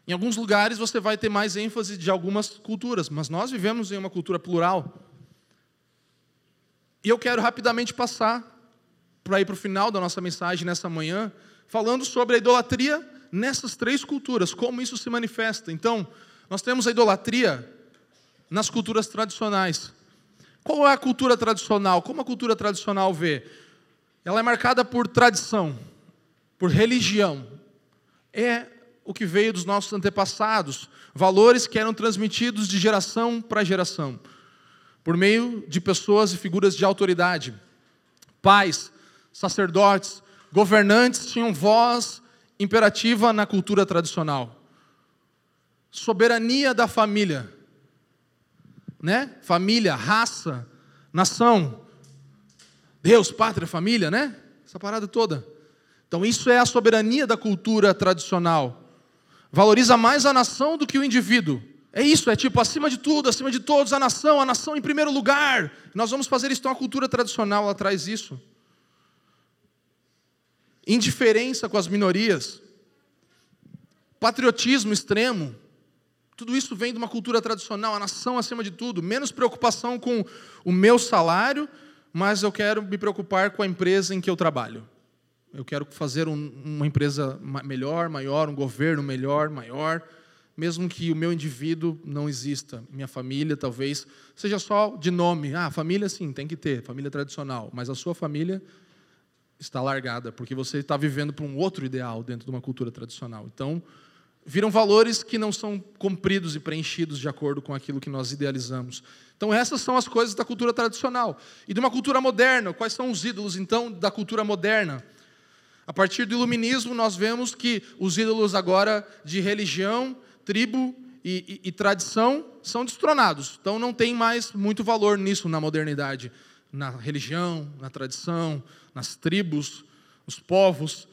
Em alguns lugares você vai ter mais ênfase de algumas culturas, mas nós vivemos em uma cultura plural. E eu quero rapidamente passar para ir para o final da nossa mensagem nessa manhã, falando sobre a idolatria nessas três culturas, como isso se manifesta. Então, nós temos a idolatria nas culturas tradicionais. Qual é a cultura tradicional? Como a cultura tradicional vê? Ela é marcada por tradição, por religião. É o que veio dos nossos antepassados, valores que eram transmitidos de geração para geração, por meio de pessoas e figuras de autoridade. Pais, sacerdotes, governantes tinham voz imperativa na cultura tradicional. Soberania da família né? Família, raça, nação, Deus, pátria, família, né? Essa parada toda. Então, isso é a soberania da cultura tradicional. Valoriza mais a nação do que o indivíduo. É isso, é tipo, acima de tudo, acima de todos, a nação, a nação em primeiro lugar. Nós vamos fazer isso, então a cultura tradicional ela traz isso. Indiferença com as minorias. Patriotismo extremo. Tudo isso vem de uma cultura tradicional, a nação acima de tudo, menos preocupação com o meu salário, mas eu quero me preocupar com a empresa em que eu trabalho. Eu quero fazer um, uma empresa melhor, maior, um governo melhor, maior, mesmo que o meu indivíduo não exista. Minha família talvez seja só de nome. Ah, família sim, tem que ter, família tradicional, mas a sua família está largada, porque você está vivendo para um outro ideal dentro de uma cultura tradicional. Então, viram valores que não são cumpridos e preenchidos de acordo com aquilo que nós idealizamos. Então, essas são as coisas da cultura tradicional. E de uma cultura moderna, quais são os ídolos, então, da cultura moderna? A partir do iluminismo, nós vemos que os ídolos agora de religião, tribo e, e, e tradição são destronados. Então, não tem mais muito valor nisso na modernidade. Na religião, na tradição, nas tribos, nos povos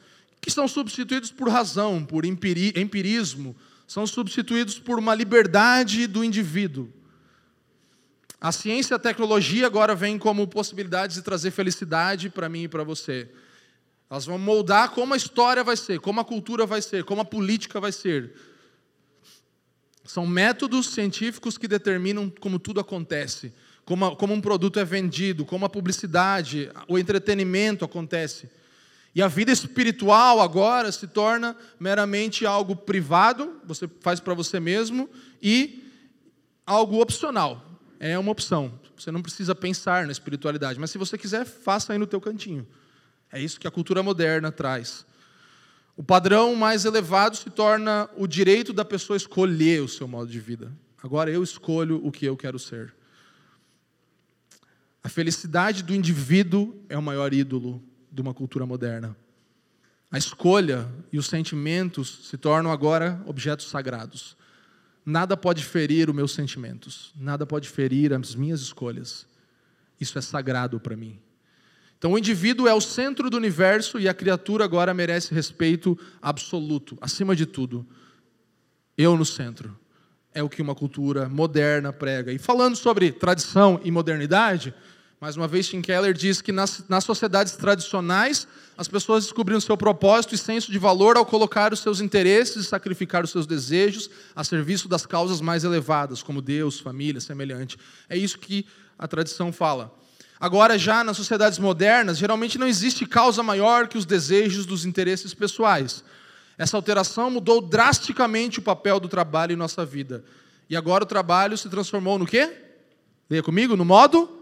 que são substituídos por razão, por empirismo, são substituídos por uma liberdade do indivíduo. A ciência e a tecnologia agora vêm como possibilidades de trazer felicidade para mim e para você. Elas vão moldar como a história vai ser, como a cultura vai ser, como a política vai ser. São métodos científicos que determinam como tudo acontece, como, como um produto é vendido, como a publicidade, o entretenimento acontece. E a vida espiritual agora se torna meramente algo privado, você faz para você mesmo, e algo opcional. É uma opção. Você não precisa pensar na espiritualidade, mas se você quiser, faça aí no teu cantinho. É isso que a cultura moderna traz. O padrão mais elevado se torna o direito da pessoa escolher o seu modo de vida. Agora eu escolho o que eu quero ser. A felicidade do indivíduo é o maior ídolo de uma cultura moderna. A escolha e os sentimentos se tornam agora objetos sagrados. Nada pode ferir os meus sentimentos, nada pode ferir as minhas escolhas. Isso é sagrado para mim. Então, o indivíduo é o centro do universo e a criatura agora merece respeito absoluto, acima de tudo. Eu no centro. É o que uma cultura moderna prega. E falando sobre tradição e modernidade, mais uma vez, Tim Keller diz que nas, nas sociedades tradicionais, as pessoas descobriram seu propósito e senso de valor ao colocar os seus interesses e sacrificar os seus desejos a serviço das causas mais elevadas, como Deus, família, semelhante. É isso que a tradição fala. Agora, já nas sociedades modernas, geralmente não existe causa maior que os desejos dos interesses pessoais. Essa alteração mudou drasticamente o papel do trabalho em nossa vida. E agora o trabalho se transformou no quê? Leia comigo, no modo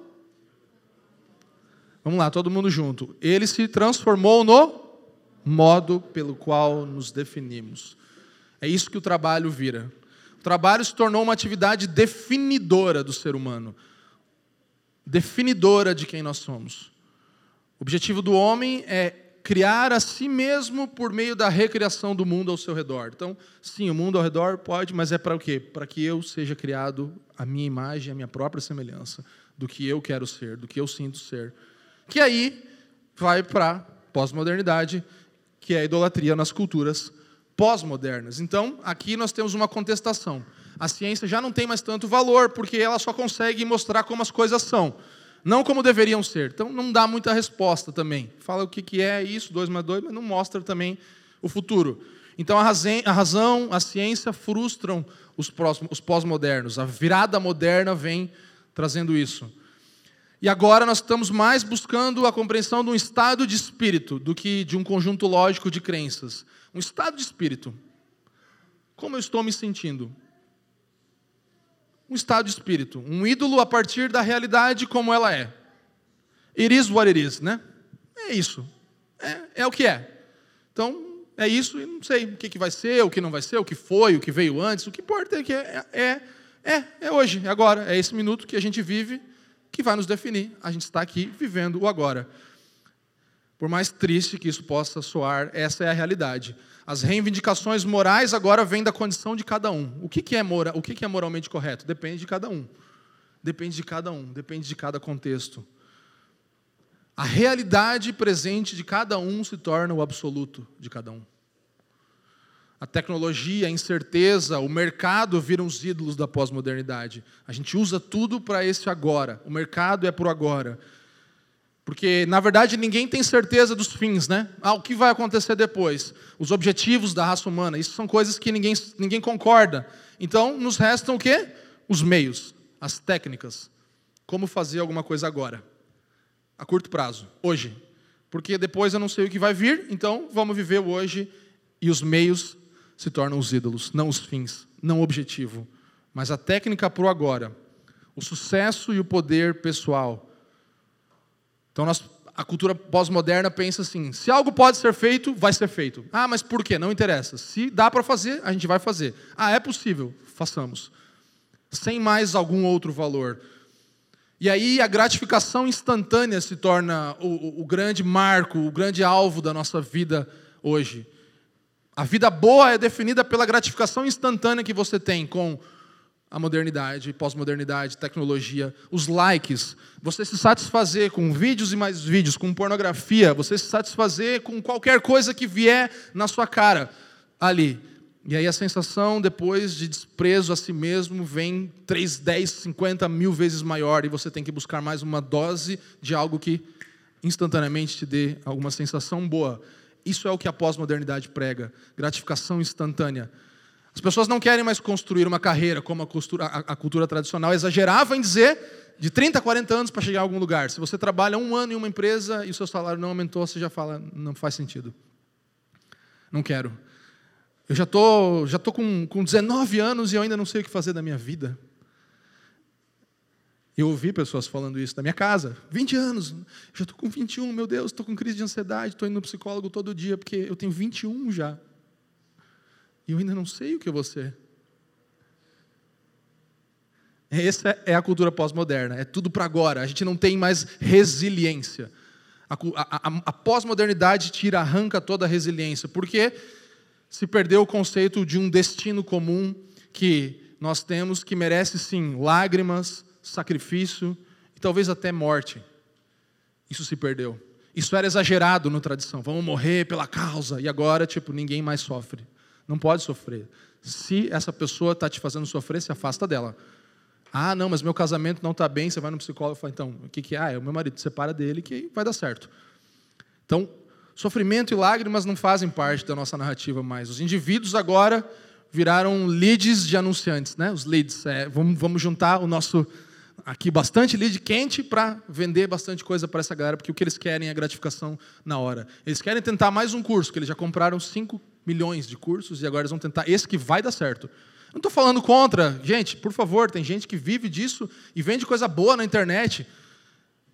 Vamos lá, todo mundo junto. Ele se transformou no modo pelo qual nos definimos. É isso que o trabalho vira. O trabalho se tornou uma atividade definidora do ser humano, definidora de quem nós somos. O objetivo do homem é criar a si mesmo por meio da recriação do mundo ao seu redor. Então, sim, o mundo ao redor pode, mas é para o quê? Para que eu seja criado a minha imagem, a minha própria semelhança, do que eu quero ser, do que eu sinto ser que aí vai para pós-modernidade, que é a idolatria nas culturas pós-modernas. Então, aqui nós temos uma contestação. A ciência já não tem mais tanto valor, porque ela só consegue mostrar como as coisas são, não como deveriam ser. Então, não dá muita resposta também. Fala o que é isso, 2 mais 2, mas não mostra também o futuro. Então, a razão, a ciência frustram os pós-modernos. A virada moderna vem trazendo isso. E agora nós estamos mais buscando a compreensão de um estado de espírito do que de um conjunto lógico de crenças. Um estado de espírito. Como eu estou me sentindo? Um estado de espírito. Um ídolo a partir da realidade como ela é. It is what it is, né? É isso. É, é o que é. Então, é isso e não sei o que, que vai ser, o que não vai ser, o que foi, o que veio antes. O que importa é que é, é, é, é hoje, é agora. É esse minuto que a gente vive que vai nos definir. A gente está aqui vivendo o agora. Por mais triste que isso possa soar, essa é a realidade. As reivindicações morais agora vêm da condição de cada um. O que, é, mora, o que é moralmente correto? Depende de cada um. Depende de cada um, depende de cada contexto. A realidade presente de cada um se torna o absoluto de cada um. A tecnologia, a incerteza, o mercado viram os ídolos da pós-modernidade. A gente usa tudo para esse agora. O mercado é para o agora. Porque, na verdade, ninguém tem certeza dos fins, né? Ah, o que vai acontecer depois? Os objetivos da raça humana. Isso são coisas que ninguém, ninguém concorda. Então, nos restam o quê? Os meios, as técnicas. Como fazer alguma coisa agora? A curto prazo, hoje. Porque depois eu não sei o que vai vir, então vamos viver o hoje e os meios se tornam os ídolos, não os fins, não o objetivo, mas a técnica para o agora, o sucesso e o poder pessoal. Então, nós, a cultura pós-moderna pensa assim: se algo pode ser feito, vai ser feito. Ah, mas por quê? Não interessa. Se dá para fazer, a gente vai fazer. Ah, é possível, façamos. Sem mais algum outro valor. E aí a gratificação instantânea se torna o, o, o grande marco, o grande alvo da nossa vida hoje. A vida boa é definida pela gratificação instantânea que você tem com a modernidade, pós-modernidade, tecnologia, os likes, você se satisfazer com vídeos e mais vídeos, com pornografia, você se satisfazer com qualquer coisa que vier na sua cara ali. E aí a sensação depois de desprezo a si mesmo vem 3, 10, 50 mil vezes maior e você tem que buscar mais uma dose de algo que instantaneamente te dê alguma sensação boa. Isso é o que a pós-modernidade prega: gratificação instantânea. As pessoas não querem mais construir uma carreira como a cultura, a, a cultura tradicional exagerava em dizer de 30 a 40 anos para chegar a algum lugar. Se você trabalha um ano em uma empresa e o seu salário não aumentou, você já fala, não faz sentido. Não quero. Eu já tô, já tô com, com 19 anos e eu ainda não sei o que fazer da minha vida. Eu ouvi pessoas falando isso na minha casa. 20 anos, já estou com 21, meu Deus, estou com crise de ansiedade, estou indo no psicólogo todo dia, porque eu tenho 21 já. E eu ainda não sei o que eu vou ser. Essa é a cultura pós-moderna, é tudo para agora. A gente não tem mais resiliência. A, a, a, pós-modernidade tira, arranca toda a resiliência, porque se perdeu o conceito de um destino comum que nós temos, que merece sim lágrimas, sacrifício e talvez até morte. Isso se perdeu. Isso era exagerado na tradição. Vamos morrer pela causa. E agora, tipo, ninguém mais sofre. Não pode sofrer. Se essa pessoa está te fazendo sofrer, se afasta dela. Ah, não, mas meu casamento não está bem. Você vai no psicólogo e fala, então, o que, que é? Ah, é o meu marido. Separa dele que vai dar certo. Então, sofrimento e lágrimas não fazem parte da nossa narrativa mais. Os indivíduos agora viraram leads de anunciantes, né? Os leads. É, vamos, vamos juntar o nosso aqui bastante lead quente para vender bastante coisa para essa galera, porque o que eles querem é gratificação na hora. Eles querem tentar mais um curso, que eles já compraram 5 milhões de cursos e agora eles vão tentar esse que vai dar certo. Não estou falando contra, gente, por favor, tem gente que vive disso e vende coisa boa na internet.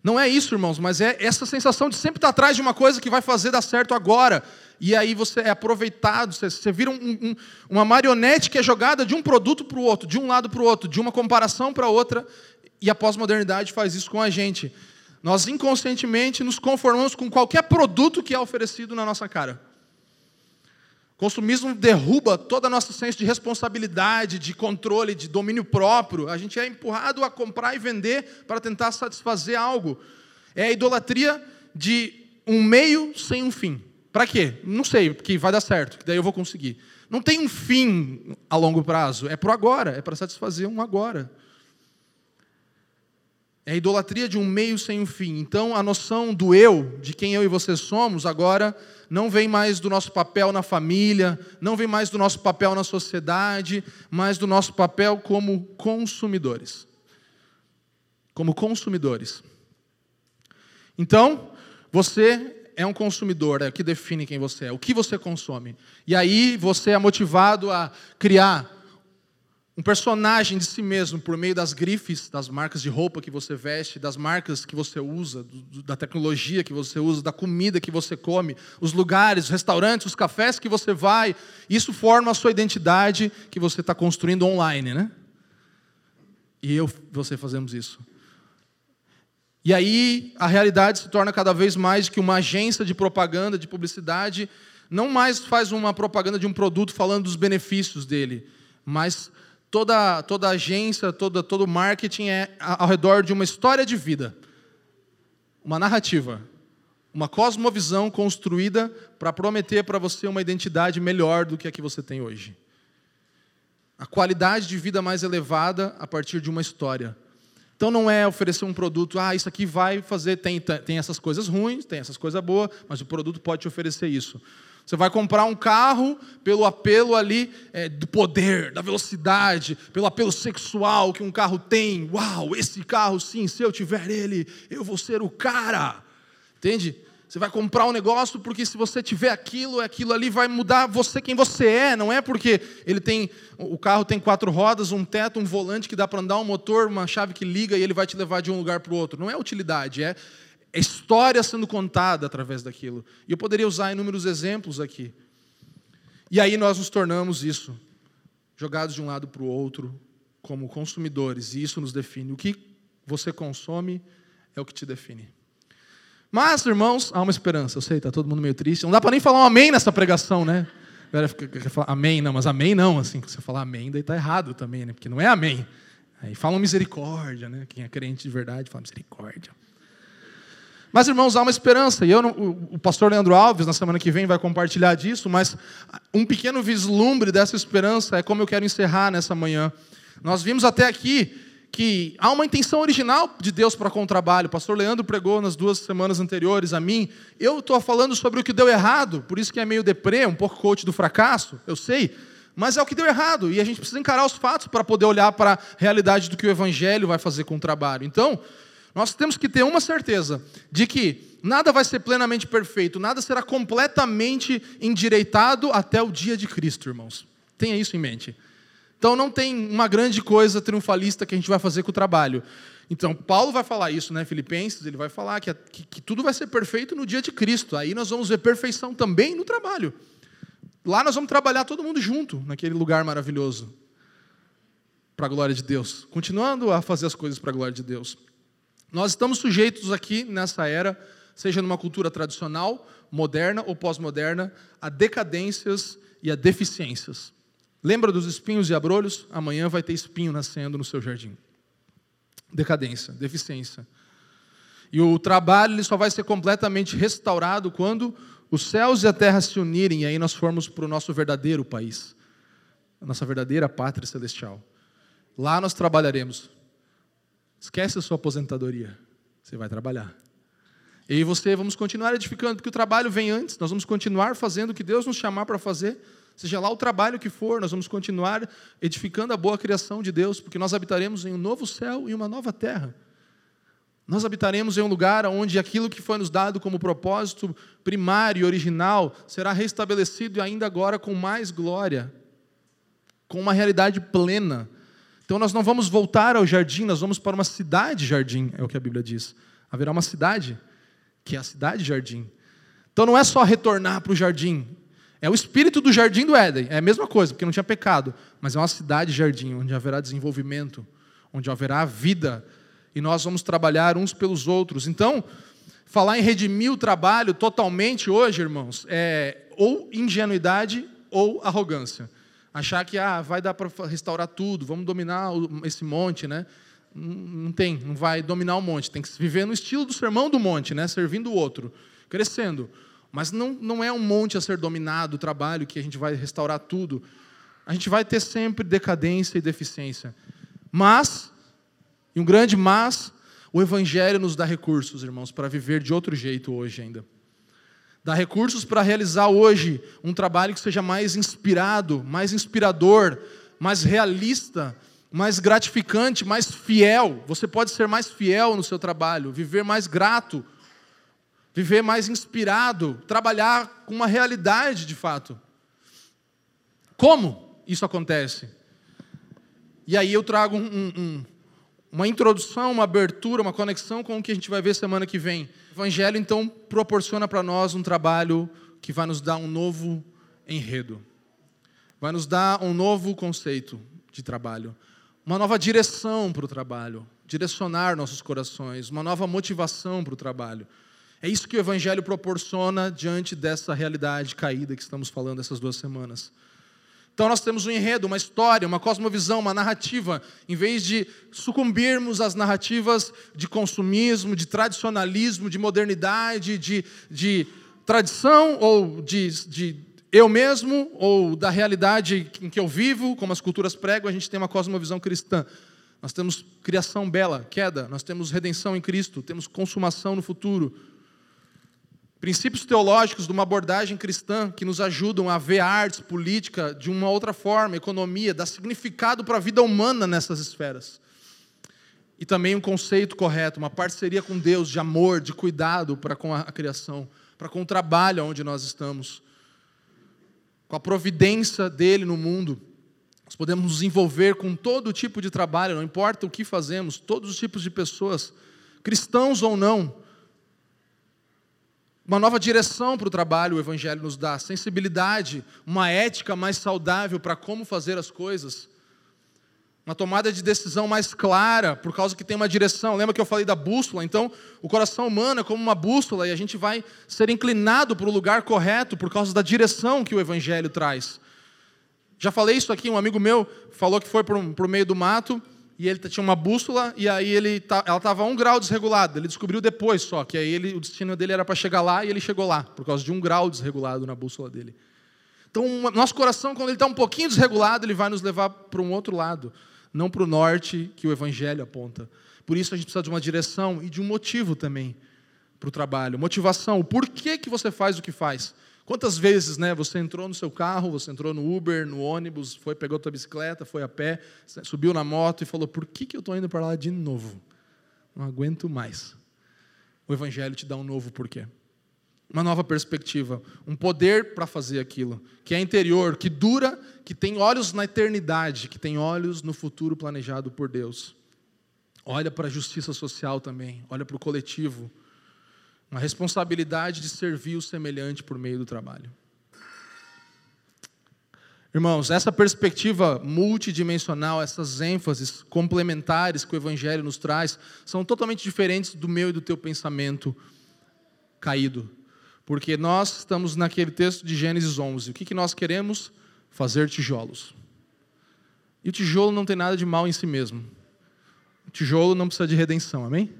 Não é isso, irmãos, mas é essa sensação de sempre estar atrás de uma coisa que vai fazer dar certo agora. E aí você é aproveitado, você, você vira um, um, uma marionete que é jogada de um produto para o outro, de um lado para o outro, de uma comparação para outra, e a pós-modernidade faz isso com a gente. Nós inconscientemente nos conformamos com qualquer produto que é oferecido na nossa cara. Consumismo derruba toda a nossa senso de responsabilidade, de controle, de domínio próprio. A gente é empurrado a comprar e vender para tentar satisfazer algo. É a idolatria de um meio sem um fim. Para quê? Não sei, porque vai dar certo, que daí eu vou conseguir. Não tem um fim a longo prazo, é para agora, é para satisfazer um agora. É a idolatria de um meio sem um fim. Então, a noção do eu, de quem eu e você somos, agora não vem mais do nosso papel na família, não vem mais do nosso papel na sociedade, mas do nosso papel como consumidores. Como consumidores. Então, você é um consumidor, é o que define quem você é, o que você consome. E aí você é motivado a criar um personagem de si mesmo por meio das grifes, das marcas de roupa que você veste, das marcas que você usa, do, da tecnologia que você usa, da comida que você come, os lugares, os restaurantes, os cafés que você vai. Isso forma a sua identidade que você está construindo online, né? E eu, você fazemos isso. E aí a realidade se torna cada vez mais que uma agência de propaganda, de publicidade, não mais faz uma propaganda de um produto falando dos benefícios dele, mas toda, toda agência, toda, todo marketing é ao redor de uma história de vida, uma narrativa, uma cosmovisão construída para prometer para você uma identidade melhor do que a que você tem hoje. A qualidade de vida mais elevada a partir de uma história. Então não é oferecer um produto, ah, isso aqui vai fazer, tem, tem essas coisas ruins, tem essas coisas boas, mas o produto pode te oferecer isso. Você vai comprar um carro pelo apelo ali é, do poder, da velocidade, pelo apelo sexual que um carro tem. Uau, esse carro, sim, se eu tiver ele, eu vou ser o cara. Entende? Você vai comprar um negócio porque se você tiver aquilo, aquilo ali vai mudar você quem você é. Não é porque ele tem o carro tem quatro rodas, um teto, um volante que dá para andar, um motor, uma chave que liga e ele vai te levar de um lugar para o outro. Não é utilidade, é é história sendo contada através daquilo. E eu poderia usar inúmeros exemplos aqui. E aí nós nos tornamos isso, jogados de um lado para o outro, como consumidores, e isso nos define. O que você consome é o que te define. Mas, irmãos, há uma esperança. Eu sei, está todo mundo meio triste. Não dá para nem falar um amém nessa pregação, né? Galera quer falar amém, não, mas amém não. Assim, se você falar amém, daí está errado também, né? Porque não é amém. Aí falam misericórdia, né? Quem é crente de verdade fala misericórdia. Mas, irmãos, há uma esperança. E eu, o pastor Leandro Alves, na semana que vem, vai compartilhar disso, mas um pequeno vislumbre dessa esperança é como eu quero encerrar nessa manhã. Nós vimos até aqui que há uma intenção original de Deus para com o trabalho. O pastor Leandro pregou nas duas semanas anteriores a mim. Eu estou falando sobre o que deu errado, por isso que é meio deprê, um pouco coach do fracasso, eu sei. Mas é o que deu errado, e a gente precisa encarar os fatos para poder olhar para a realidade do que o Evangelho vai fazer com o trabalho. Então, nós temos que ter uma certeza de que nada vai ser plenamente perfeito, nada será completamente endireitado até o dia de Cristo, irmãos. Tenha isso em mente. Então não tem uma grande coisa triunfalista que a gente vai fazer com o trabalho. Então, Paulo vai falar isso, né? Filipenses, ele vai falar que, que, que tudo vai ser perfeito no dia de Cristo. Aí nós vamos ver perfeição também no trabalho. Lá nós vamos trabalhar todo mundo junto, naquele lugar maravilhoso, para a glória de Deus. Continuando a fazer as coisas para a glória de Deus. Nós estamos sujeitos aqui, nessa era, seja numa cultura tradicional, moderna ou pós-moderna, a decadências e a deficiências. Lembra dos espinhos e abrolhos? Amanhã vai ter espinho nascendo no seu jardim. Decadência, deficiência. E o trabalho ele só vai ser completamente restaurado quando os céus e a terra se unirem e aí nós formos para o nosso verdadeiro país, a nossa verdadeira pátria celestial. Lá nós trabalharemos. Esquece a sua aposentadoria. Você vai trabalhar. E você vamos continuar edificando, porque o trabalho vem antes, nós vamos continuar fazendo o que Deus nos chamar para fazer, seja lá o trabalho que for, nós vamos continuar edificando a boa criação de Deus, porque nós habitaremos em um novo céu e uma nova terra. Nós habitaremos em um lugar onde aquilo que foi nos dado como propósito primário e original será restabelecido e ainda agora com mais glória, com uma realidade plena. Então nós não vamos voltar ao jardim, nós vamos para uma cidade jardim, é o que a Bíblia diz. Haverá uma cidade que é a cidade jardim. Então não é só retornar para o jardim, é o espírito do jardim do Éden, é a mesma coisa, porque não tinha pecado, mas é uma cidade jardim, onde haverá desenvolvimento, onde haverá vida, e nós vamos trabalhar uns pelos outros. Então, falar em redimir o trabalho totalmente hoje, irmãos, é ou ingenuidade ou arrogância. Achar que ah, vai dar para restaurar tudo, vamos dominar esse monte, né? Não tem, não vai dominar o monte. Tem que viver no estilo do sermão do monte, né? servindo o outro, crescendo. Mas não, não é um monte a ser dominado, o trabalho que a gente vai restaurar tudo. A gente vai ter sempre decadência e deficiência. Mas, e um grande mas, o Evangelho nos dá recursos, irmãos, para viver de outro jeito hoje ainda. Dá recursos para realizar hoje um trabalho que seja mais inspirado, mais inspirador, mais realista, mais gratificante, mais fiel. Você pode ser mais fiel no seu trabalho, viver mais grato, viver mais inspirado, trabalhar com uma realidade de fato. Como isso acontece? E aí eu trago um, um, uma introdução, uma abertura, uma conexão com o que a gente vai ver semana que vem. O Evangelho, então, proporciona para nós um trabalho que vai nos dar um novo enredo, vai nos dar um novo conceito de trabalho uma nova direção para o trabalho, direcionar nossos corações, uma nova motivação para o trabalho. É isso que o Evangelho proporciona diante dessa realidade caída que estamos falando essas duas semanas. Então nós temos um enredo, uma história, uma cosmovisão, uma narrativa, em vez de sucumbirmos às narrativas de consumismo, de tradicionalismo, de modernidade, de, de tradição ou de, de eu mesmo ou da realidade em que eu vivo, como as culturas pregam, a gente tem uma cosmovisão cristã. Nós temos criação bela, queda, nós temos redenção em Cristo, temos consumação no futuro. Princípios teológicos de uma abordagem cristã que nos ajudam a ver artes, política de uma outra forma, economia, dar significado para a vida humana nessas esferas. E também um conceito correto, uma parceria com Deus de amor, de cuidado para com a criação, para com o trabalho onde nós estamos com a providência dele no mundo. Nós podemos nos envolver com todo tipo de trabalho, não importa o que fazemos, todos os tipos de pessoas, cristãos ou não. Uma nova direção para o trabalho o Evangelho nos dá, sensibilidade, uma ética mais saudável para como fazer as coisas uma tomada de decisão mais clara, por causa que tem uma direção. Lembra que eu falei da bússola? Então, o coração humano é como uma bússola e a gente vai ser inclinado para o lugar correto por causa da direção que o Evangelho traz. Já falei isso aqui, um amigo meu falou que foi para o meio do mato e ele tinha uma bússola e aí ele ela estava a um grau desregulada. Ele descobriu depois só que aí ele, o destino dele era para chegar lá e ele chegou lá por causa de um grau desregulado na bússola dele. Então, nosso coração, quando ele está um pouquinho desregulado, ele vai nos levar para um outro lado não para o norte que o Evangelho aponta. Por isso a gente precisa de uma direção e de um motivo também para o trabalho. Motivação, o porquê que você faz o que faz. Quantas vezes, né, você entrou no seu carro, você entrou no Uber, no ônibus, foi pegou tua bicicleta, foi a pé, subiu na moto e falou: "Por que que eu estou indo para lá de novo? Não aguento mais." O evangelho te dá um novo porquê. Uma nova perspectiva, um poder para fazer aquilo, que é interior, que dura, que tem olhos na eternidade, que tem olhos no futuro planejado por Deus. Olha para a justiça social também, olha para o coletivo, uma responsabilidade de servir o semelhante por meio do trabalho. Irmãos, essa perspectiva multidimensional, essas ênfases complementares que o Evangelho nos traz, são totalmente diferentes do meu e do teu pensamento caído. Porque nós estamos naquele texto de Gênesis 11. O que, que nós queremos? Fazer tijolos. E o tijolo não tem nada de mal em si mesmo. O tijolo não precisa de redenção, amém?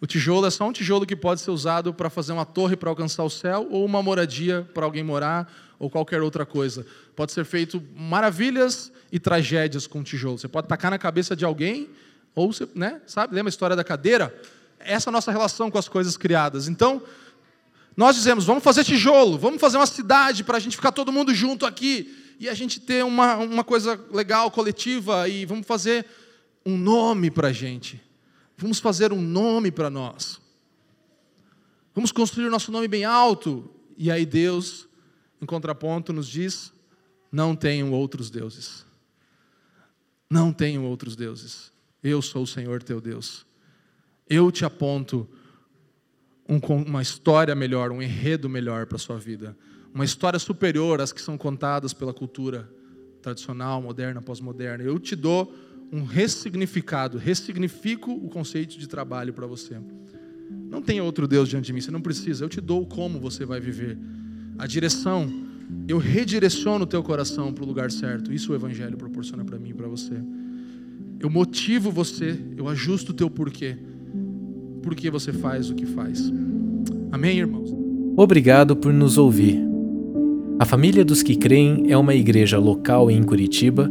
O tijolo é só um tijolo que pode ser usado para fazer uma torre para alcançar o céu, ou uma moradia para alguém morar, ou qualquer outra coisa. Pode ser feito maravilhas e tragédias com tijolo. Você pode tacar na cabeça de alguém, ou você, né, sabe? Lembra a história da cadeira? Essa é a nossa relação com as coisas criadas. Então, nós dizemos, vamos fazer tijolo, vamos fazer uma cidade para a gente ficar todo mundo junto aqui e a gente ter uma, uma coisa legal, coletiva, e vamos fazer um nome para a gente. Vamos fazer um nome para nós. Vamos construir o nosso nome bem alto. E aí Deus, em contraponto, nos diz: não tenham outros deuses. Não tenham outros deuses. Eu sou o Senhor teu Deus. Eu te aponto um, uma história melhor, um enredo melhor para a sua vida. Uma história superior às que são contadas pela cultura tradicional, moderna, pós-moderna. Eu te dou um ressignificado, ressignifico o conceito de trabalho para você. Não tem outro Deus diante de mim, você não precisa, eu te dou como você vai viver. A direção, eu redireciono o teu coração para o lugar certo. Isso o Evangelho proporciona para mim e para você. Eu motivo você, eu ajusto o teu porquê. Por que você faz o que faz. Amém, irmãos? Obrigado por nos ouvir. A Família dos que Creem é uma igreja local em Curitiba